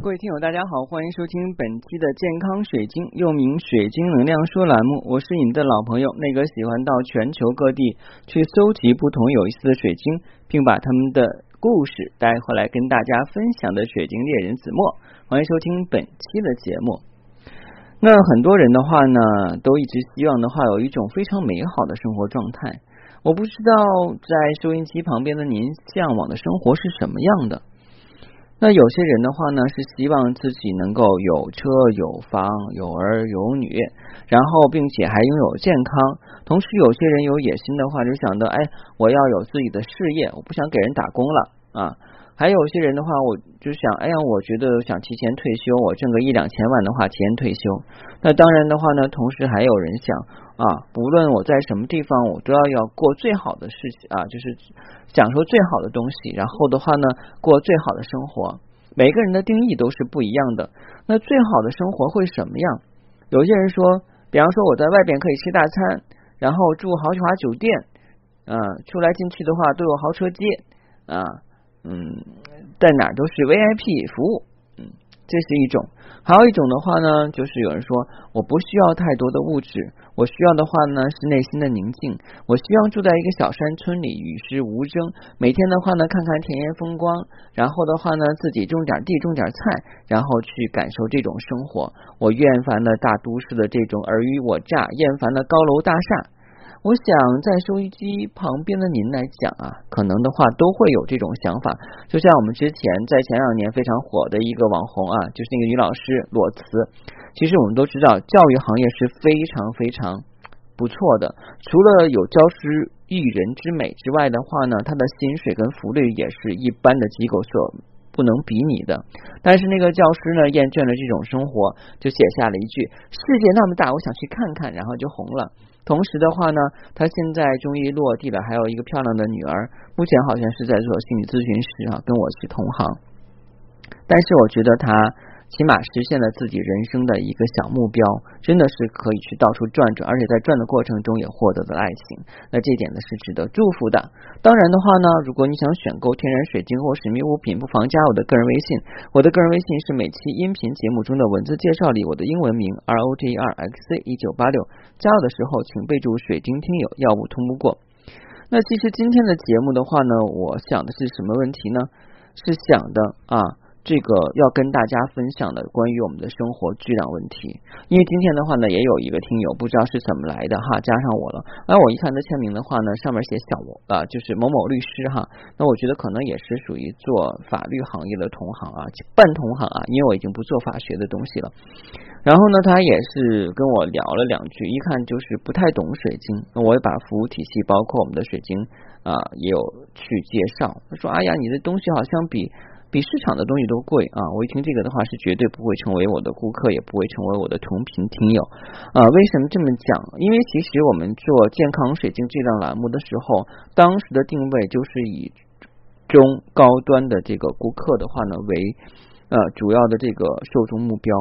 各位听友，大家好，欢迎收听本期的健康水晶，又名水晶能量说栏目。我是你的老朋友，那个喜欢到全球各地去搜集不同有意思的水晶，并把他们的故事带回来跟大家分享的水晶猎人子墨。欢迎收听本期的节目。那很多人的话呢，都一直希望的话有一种非常美好的生活状态。我不知道在收音机旁边的您向往的生活是什么样的。那有些人的话呢，是希望自己能够有车有房有儿有女，然后并且还拥有健康。同时，有些人有野心的话，就想到，哎，我要有自己的事业，我不想给人打工了啊。还有些人的话，我就想，哎呀，我觉得想提前退休，我挣个一两千万的话，提前退休。那当然的话呢，同时还有人想。啊，不论我在什么地方，我都要要过最好的事情啊，就是享受最好的东西。然后的话呢，过最好的生活。每个人的定义都是不一样的。那最好的生活会什么样？有些人说，比方说我在外边可以吃大餐，然后住豪华酒店，啊，出来进去的话都有豪车接啊，嗯，在哪都是 VIP 服务，嗯，这是一种。还有一种的话呢，就是有人说，我不需要太多的物质。我需要的话呢是内心的宁静。我希望住在一个小山村里，与世无争。每天的话呢，看看田园风光，然后的话呢，自己种点地，种点菜，然后去感受这种生活。我厌烦了大都市的这种尔虞我诈，厌烦了高楼大厦。我想在收音机旁边的您来讲啊，可能的话都会有这种想法。就像我们之前在前两年非常火的一个网红啊，就是那个女老师裸辞。其实我们都知道，教育行业是非常非常不错的。除了有教师育人之美之外的话呢，他的薪水跟福利也是一般的机构所不能比拟的。但是那个教师呢，厌倦了这种生活，就写下了一句：“世界那么大，我想去看看。”然后就红了。同时的话呢，他现在终于落地了，还有一个漂亮的女儿，目前好像是在做心理咨询师啊，跟我是同行。但是我觉得他。起码实现了自己人生的一个小目标，真的是可以去到处转转，而且在转的过程中也获得了爱情。那这点呢是值得祝福的。当然的话呢，如果你想选购天然水晶或神秘物品，不妨加我的个人微信。我的个人微信是每期音频节目中的文字介绍里我的英文名 R O G E R X C 一九八六。加我的时候请备注水晶听友，要不通不过。那其实今天的节目的话呢，我想的是什么问题呢？是想的啊。这个要跟大家分享的关于我们的生活质量问题，因为今天的话呢，也有一个听友不知道是怎么来的哈，加上我了。那，我一看他签名的话呢，上面写小啊，就是某某律师哈。那我觉得可能也是属于做法律行业的同行啊，半同行啊，因为我已经不做法学的东西了。然后呢，他也是跟我聊了两句，一看就是不太懂水晶。那我也把服务体系，包括我们的水晶啊，也有去介绍。他说：“哎呀，你的东西好像比……”比市场的东西都贵啊！我一听这个的话，是绝对不会成为我的顾客，也不会成为我的同频听友啊！为什么这么讲？因为其实我们做健康水晶质量栏目的时候，当时的定位就是以中高端的这个顾客的话呢为呃主要的这个受众目标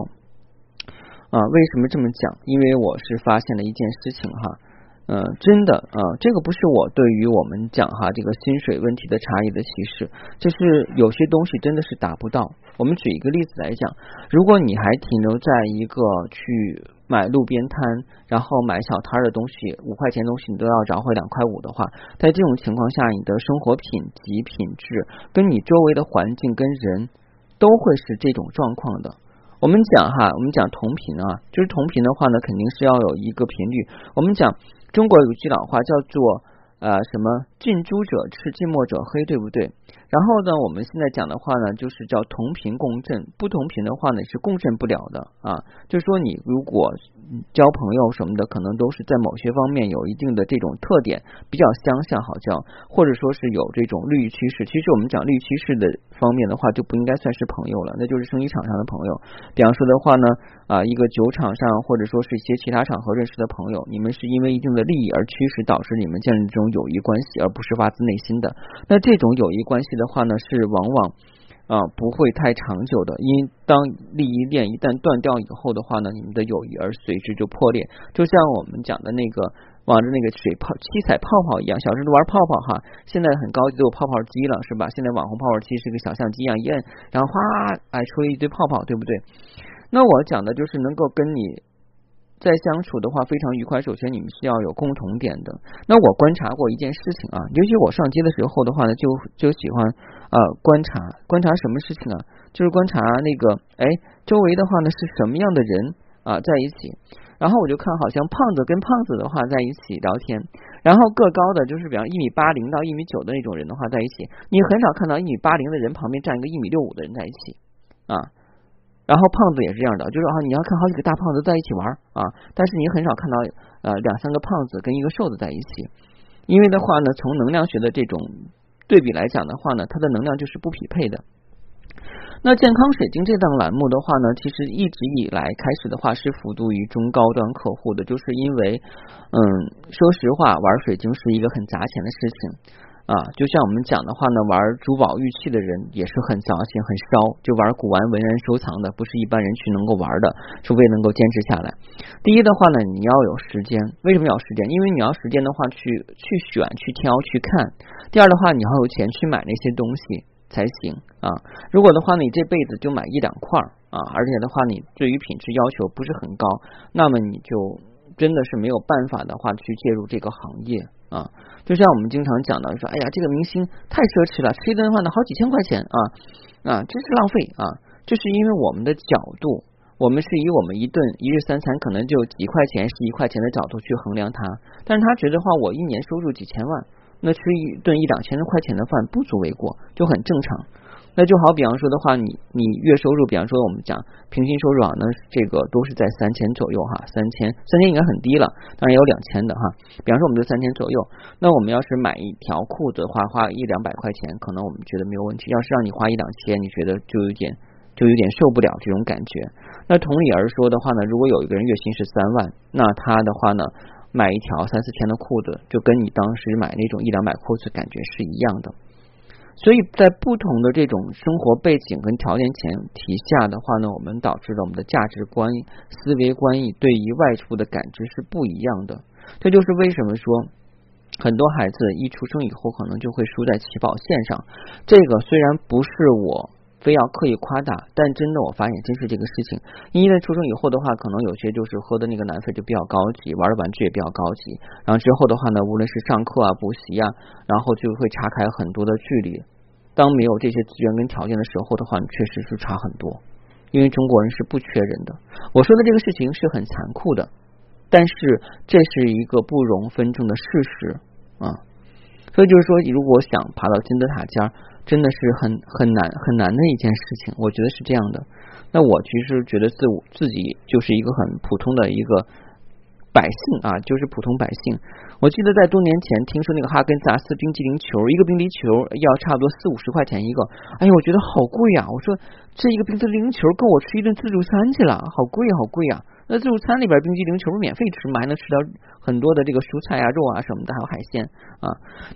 啊！为什么这么讲？因为我是发现了一件事情哈。嗯，真的啊，这个不是我对于我们讲哈这个薪水问题的差异的歧视，就是有些东西真的是达不到。我们举一个例子来讲，如果你还停留在一个去买路边摊，然后买小摊的东西，五块钱东西你都要找回两块五的话，在这种情况下，你的生活品级品质跟你周围的环境跟人都会是这种状况的。我们讲哈，我们讲同频啊，就是同频的话呢，肯定是要有一个频率。我们讲。中国有句老话叫做呃什么近朱者赤，近墨者黑，对不对？然后呢，我们现在讲的话呢，就是叫同频共振，不同频的话呢是共振不了的啊。就是说你如果。交朋友什么的，可能都是在某些方面有一定的这种特点，比较相像好交，或者说是有这种利益趋势。其实我们讲利益趋势的方面的话，就不应该算是朋友了，那就是生意场上的朋友。比方说的话呢，啊，一个酒场上或者说是一些其他场合认识的朋友，你们是因为一定的利益而驱使导致你们建立这种友谊关系，而不是发自内心的。那这种友谊关系的话呢，是往往。啊，不会太长久的，因当利益链一旦断掉以后的话呢，你们的友谊而随之就破裂。就像我们讲的那个往着那个水泡七彩泡泡一样，小时候玩泡泡哈，现在很高级都有泡泡机了是吧？现在网红泡泡机是个小相机一样一摁，然后哗哎出了一堆泡泡，对不对？那我讲的就是能够跟你在相处的话非常愉快，首先你们是要有共同点的。那我观察过一件事情啊，尤其我上街的时候的话呢，就就喜欢呃观察观察什么事情啊，就是观察那个哎周围的话呢是什么样的人啊在一起。然后我就看，好像胖子跟胖子的话在一起聊天，然后个高的，就是比方一米八零到一米九的那种人的话在一起，你很少看到一米八零的人旁边站一个一米六五的人在一起啊。然后胖子也是这样的，就是啊，你要看好几个大胖子在一起玩啊，但是你很少看到呃两三个胖子跟一个瘦子在一起，因为的话呢，从能量学的这种对比来讲的话呢，它的能量就是不匹配的。那健康水晶这档栏目的话呢，其实一直以来开始的话是服务于中高端客户的，就是因为，嗯，说实话，玩水晶是一个很砸钱的事情啊。就像我们讲的话呢，玩珠宝玉器的人也是很早钱、很烧，就玩古玩文人收藏的，不是一般人去能够玩的，除非能够坚持下来。第一的话呢，你要有时间，为什么要时间？因为你要时间的话去去选、去挑、去看。第二的话，你要有钱去买那些东西。才行啊！如果的话，你这辈子就买一两块啊，而且的话，你对于品质要求不是很高，那么你就真的是没有办法的话去介入这个行业啊。就像我们经常讲的，说哎呀，这个明星太奢侈了，吃一顿饭呢好几千块钱啊啊，真是浪费啊！这是因为我们的角度，我们是以我们一顿一日三餐可能就几块钱、十一块钱的角度去衡量它，但是他觉得话，我一年收入几千万。那吃一顿一两千块钱的饭不足为过，就很正常。那就好比方说的话，你你月收入，比方说我们讲平均收入啊，那这个都是在三千左右哈，三千三千应该很低了，当然也有两千的哈。比方说我们就三千左右，那我们要是买一条裤子的话，花一两百块钱，可能我们觉得没有问题。要是让你花一两千，你觉得就有点就有点受不了这种感觉。那同理而说的话呢，如果有一个人月薪是三万，那他的话呢？买一条三四千的裤子，就跟你当时买那种一两百裤子感觉是一样的。所以在不同的这种生活背景跟条件前提下的话呢，我们导致了我们的价值观、思维观意对于外出的感知是不一样的。这就是为什么说很多孩子一出生以后可能就会输在起跑线上。这个虽然不是我。非要刻意夸大，但真的我发现真是这个事情。因为出生以后的话，可能有些就是喝的那个奶粉就比较高级，玩的玩具也比较高级。然后之后的话呢，无论是上课啊、补习啊，然后就会岔开很多的距离。当没有这些资源跟条件的时候的话，确实是差很多。因为中国人是不缺人的。我说的这个事情是很残酷的，但是这是一个不容分证的事实啊。所以就是说，如果想爬到金字塔尖。真的是很很难很难的一件事情，我觉得是这样的。那我其实觉得自我自己就是一个很普通的一个百姓啊，就是普通百姓。我记得在多年前听说那个哈根达斯冰激凌球，一个冰激凌球要差不多四五十块钱一个，哎呀，我觉得好贵呀！我说这一个冰激凌球够我吃一顿自助餐去了，好贵好贵呀！那自助餐里边冰激凌球免费吃嘛，还能吃到很多的这个蔬菜啊、肉啊什么的，还有海鲜啊。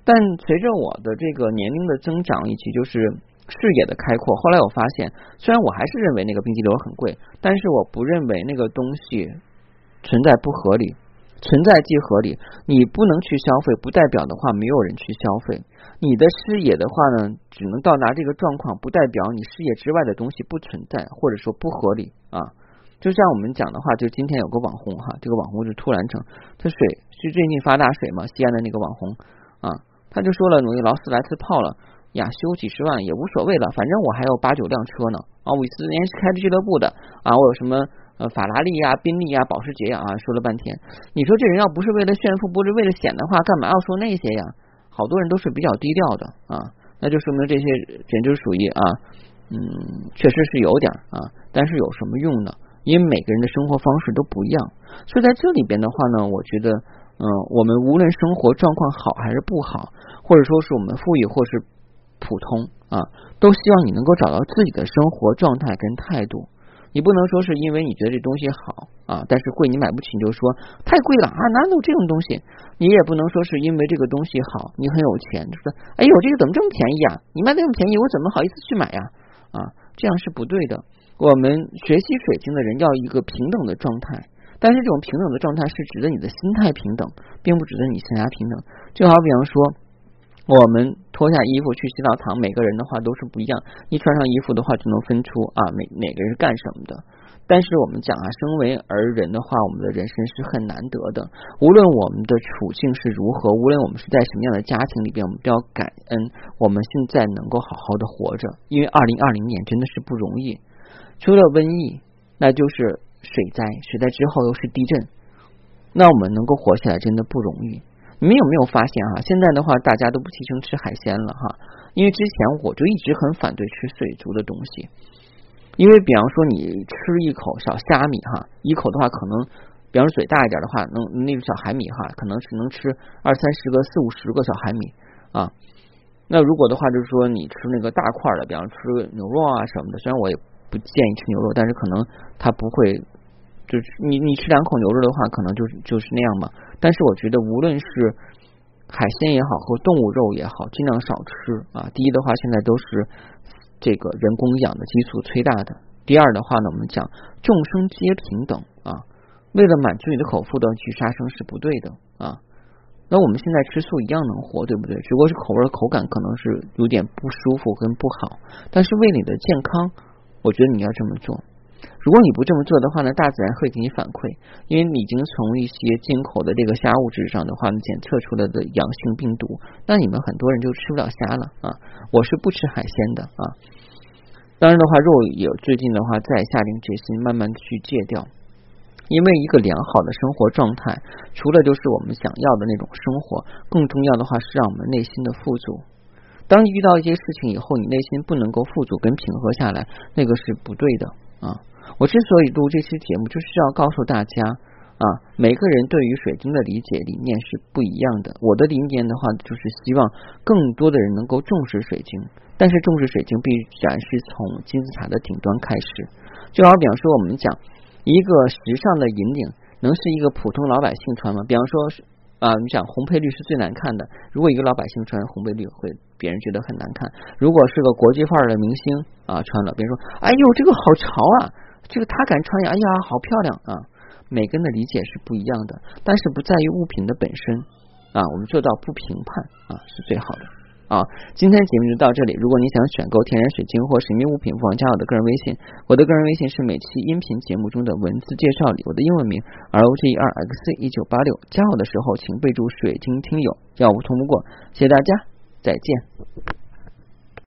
但随着我的这个年龄的增长以及就是视野的开阔，后来我发现，虽然我还是认为那个冰激凌很贵，但是我不认为那个东西存在不合理，存在即合理。你不能去消费，不代表的话没有人去消费。你的视野的话呢，只能到达这个状况，不代表你视野之外的东西不存在，或者说不合理啊。就像我们讲的话，就今天有个网红哈，这个网红是突然成，这水是最近发大水嘛，西安的那个网红啊，他就说了，努力劳斯莱斯泡了呀，修几十万也无所谓了，反正我还有八九辆车呢啊，我四年是开着俱乐部的啊，我有什么呃法拉利呀、宾利呀、保时捷呀啊，说了半天，你说这人要不是为了炫富，不是为了显的话，干嘛要说那些呀？好多人都是比较低调的啊，那就说明这些简直属于啊，嗯，确实是有点啊，但是有什么用呢？因为每个人的生活方式都不一样，所以在这里边的话呢，我觉得，嗯，我们无论生活状况好还是不好，或者说是我们富裕或是普通啊，都希望你能够找到自己的生活状态跟态度。你不能说是因为你觉得这东西好啊，但是贵你买不起，你就说太贵了啊，哪有这种东西？你也不能说是因为这个东西好，你很有钱，就说哎呦，这个怎么这么便宜啊？你卖这么便宜，我怎么好意思去买呀？啊，这样是不对的。我们学习水晶的人要一个平等的状态，但是这种平等的状态是指的你的心态平等，并不指的你性压平等。就好比方说，我们脱下衣服去洗澡堂，每个人的话都是不一样。你穿上衣服的话，就能分出啊，每哪个人是干什么的。但是我们讲啊，身为儿人的话，我们的人生是很难得的。无论我们的处境是如何，无论我们是在什么样的家庭里边，我们都要感恩我们现在能够好好的活着。因为二零二零年真的是不容易，除了瘟疫，那就是水灾，水灾之后又是地震，那我们能够活下来真的不容易。你们有没有发现哈？现在的话，大家都不提倡吃海鲜了哈，因为之前我就一直很反对吃水族的东西。因为比方说你吃一口小虾米哈，一口的话可能，比方说嘴大一点的话，能那个小海米哈，可能是能吃二三十个、四五十个小海米啊。那如果的话，就是说你吃那个大块的，比方吃牛肉啊什么的，虽然我也不建议吃牛肉，但是可能它不会，就是你你吃两口牛肉的话，可能就是就是那样嘛。但是我觉得无论是海鲜也好，和动物肉也好，尽量少吃啊。第一的话，现在都是。这个人工养的激素催大的。第二的话呢，我们讲众生皆平等啊，为了满足你的口腹的去杀生是不对的啊。那我们现在吃素一样能活，对不对？只不过是口味口感可能是有点不舒服跟不好，但是为你的健康，我觉得你要这么做。如果你不这么做的话呢，大自然会给你反馈，因为你已经从一些进口的这个虾物质上的话呢，检测出来的阳性病毒，那你们很多人就吃不了虾了啊！我是不吃海鲜的啊，当然的话，肉也最近的话在下定决心慢慢去戒掉，因为一个良好的生活状态，除了就是我们想要的那种生活，更重要的话是让我们内心的富足。当你遇到一些事情以后，你内心不能够富足跟平和下来，那个是不对的啊。我之所以录这期节目，就是要告诉大家啊，每个人对于水晶的理解理念是不一样的。我的理念的话，就是希望更多的人能够重视水晶，但是重视水晶必然是从金字塔的顶端开始。就好比方说，我们讲一个时尚的引领，能是一个普通老百姓穿吗？比方说。啊，你想红配绿是最难看的。如果一个老百姓穿红配绿，会别人觉得很难看。如果是个国际范儿的明星啊，穿了，别人说：“哎呦，这个好潮啊！”这个他敢穿呀，哎呀，好漂亮啊！每个人的理解是不一样的，但是不在于物品的本身啊。我们做到不评判啊，是最好的。啊，今天节目就到这里。如果你想选购天然水晶或神秘物品，不妨加我的个人微信。我的个人微信是每期音频节目中的文字介绍里我的英文名 R O G E R X 一九八六。加我的时候请备注“水晶听友”，要不通不过。谢谢大家，再见。